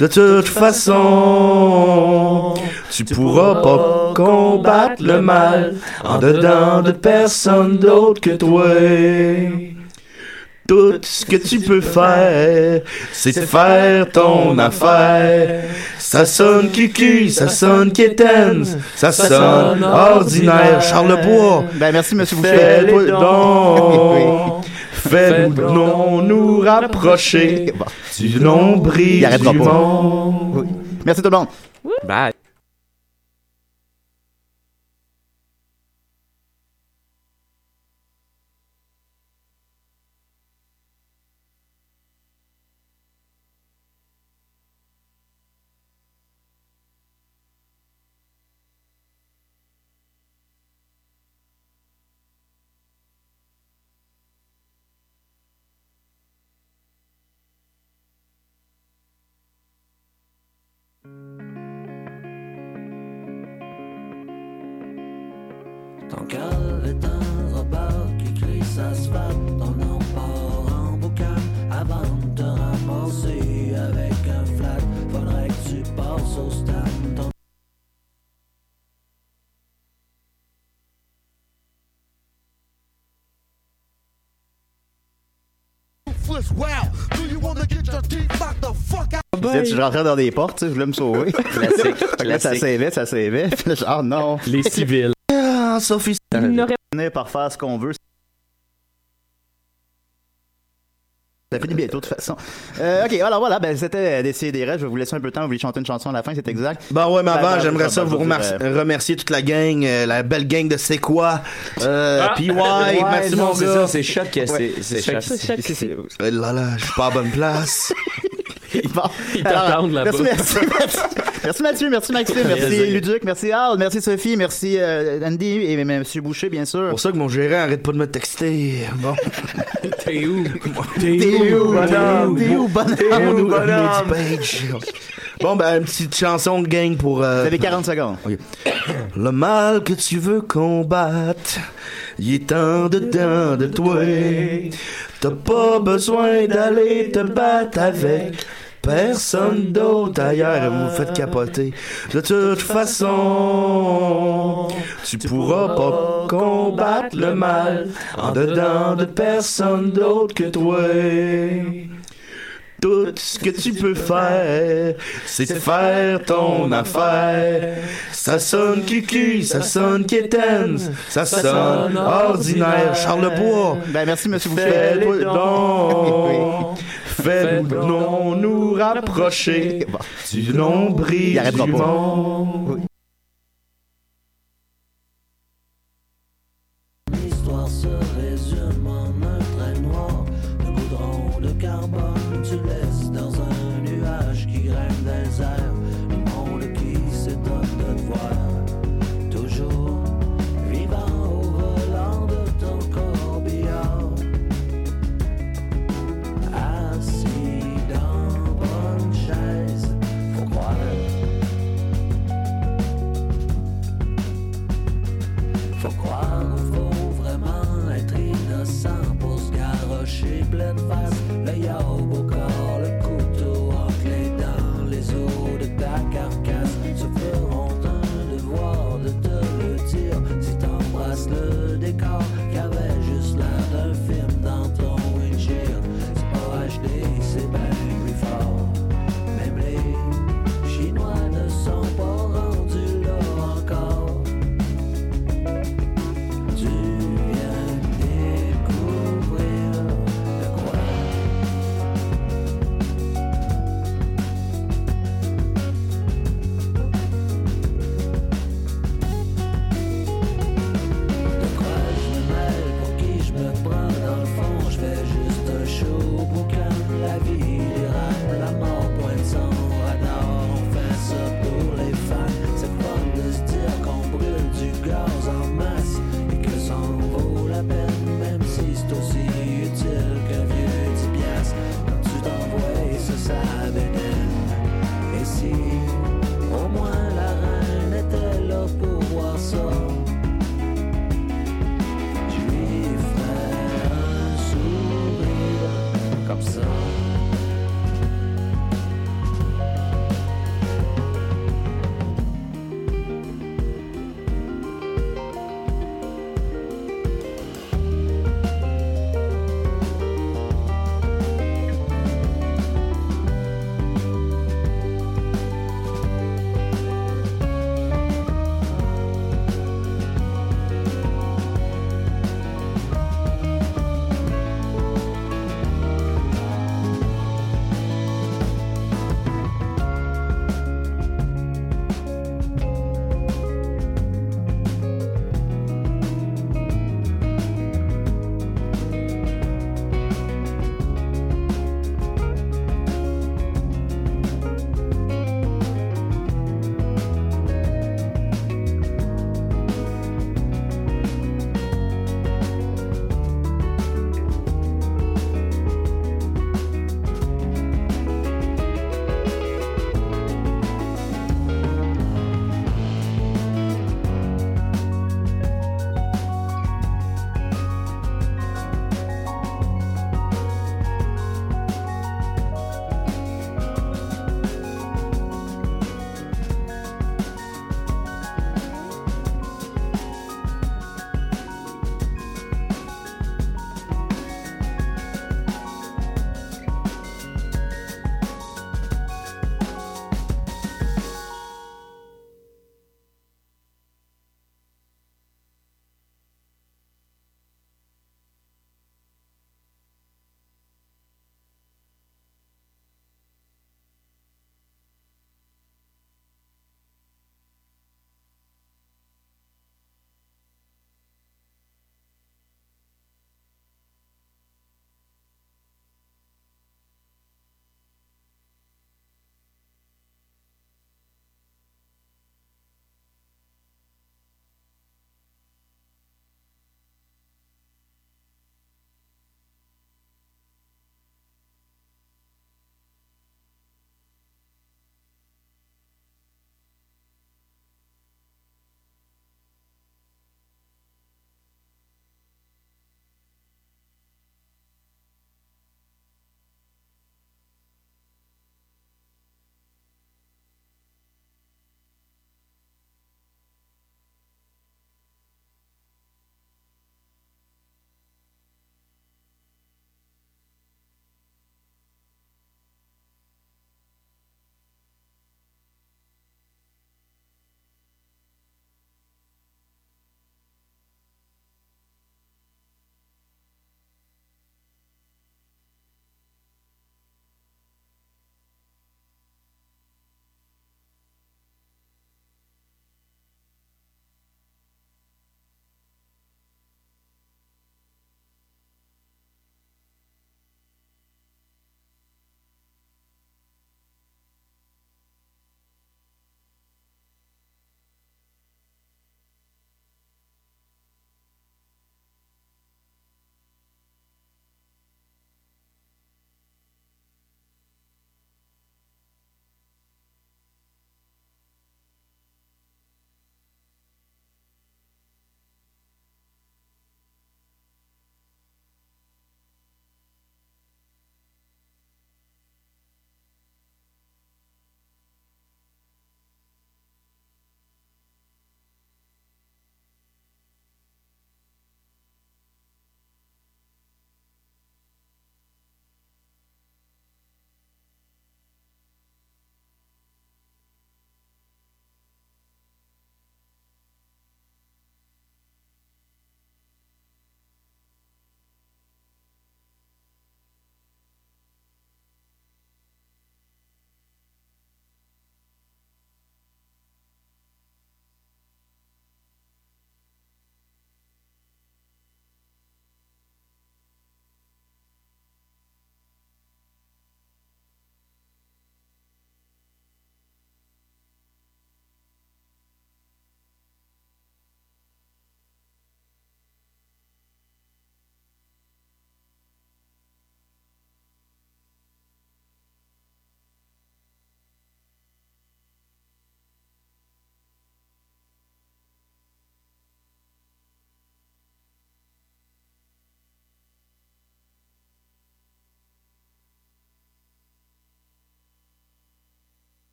De toute façon, tu pourras pas combattre le mal en dedans de personne d'autre que toi. Tout ce que tu peux faire, c'est de faire ton affaire. Ça sonne cucu, ça sonne quétaine, ça sonne ordinaire. Charles Bois, Ben, merci, monsieur Boucher. Fais-nous donc nous rapprocher du nombril du pas. monde. Oui. Merci tout le monde. Bye. Je rentrais dans des portes, tu sais, je voulais me sauver. Classique. Là, ça s'évait, ça s'évait. Ah non. Les civils. Ah, Sophie, On par faire ce qu'on veut. Ça finit bientôt, de toute façon. Euh, ok, alors voilà, ben, c'était Décider des rêves. Je vais vous laisser un peu de temps. Vous voulez chanter une chanson à la fin, c'est exact. Ben ouais, mais avant, j'aimerais ça vous remercier, remercier toute la gang, euh, la belle gang de C'est quoi? Euh, PY, merci mon c'est gars. ça, c'est choc. C'est Ouais, choc. Eh là là, je suis pas à bonne place. Bon. Ils t'attendent là-bas. Merci, merci, merci. Merci Mathieu, merci Maxime, merci. Luduc, merci Al, merci Sophie, merci euh, Andy et M. Monsieur Boucher, bien sûr. C'est pour ça que mon gérant arrête pas de me texter. Bon. T'es où? T'es où, bonhomme? T'es où, bonhomme? Mon maudit page. Bon, ben, une petite chanson de gang pour... euh, Vous avez 40 secondes. Le mal que tu veux combattre, il est en dedans de toi. T'as pas besoin d'aller te battre avec personne d'autre ailleurs. Vous vous faites capoter. De toute façon, tu pourras pas combattre le mal en dedans de personne d'autre que toi. Tout ce que tu peux faire, c'est faire ton affaire. Ça sonne cucu, ça sonne quétaine, ça sonne ordinaire. Charles Bois, Ben, merci Monsieur Boucher. Fais-nous donc nous rapprocher. du nombril du monde. and fire.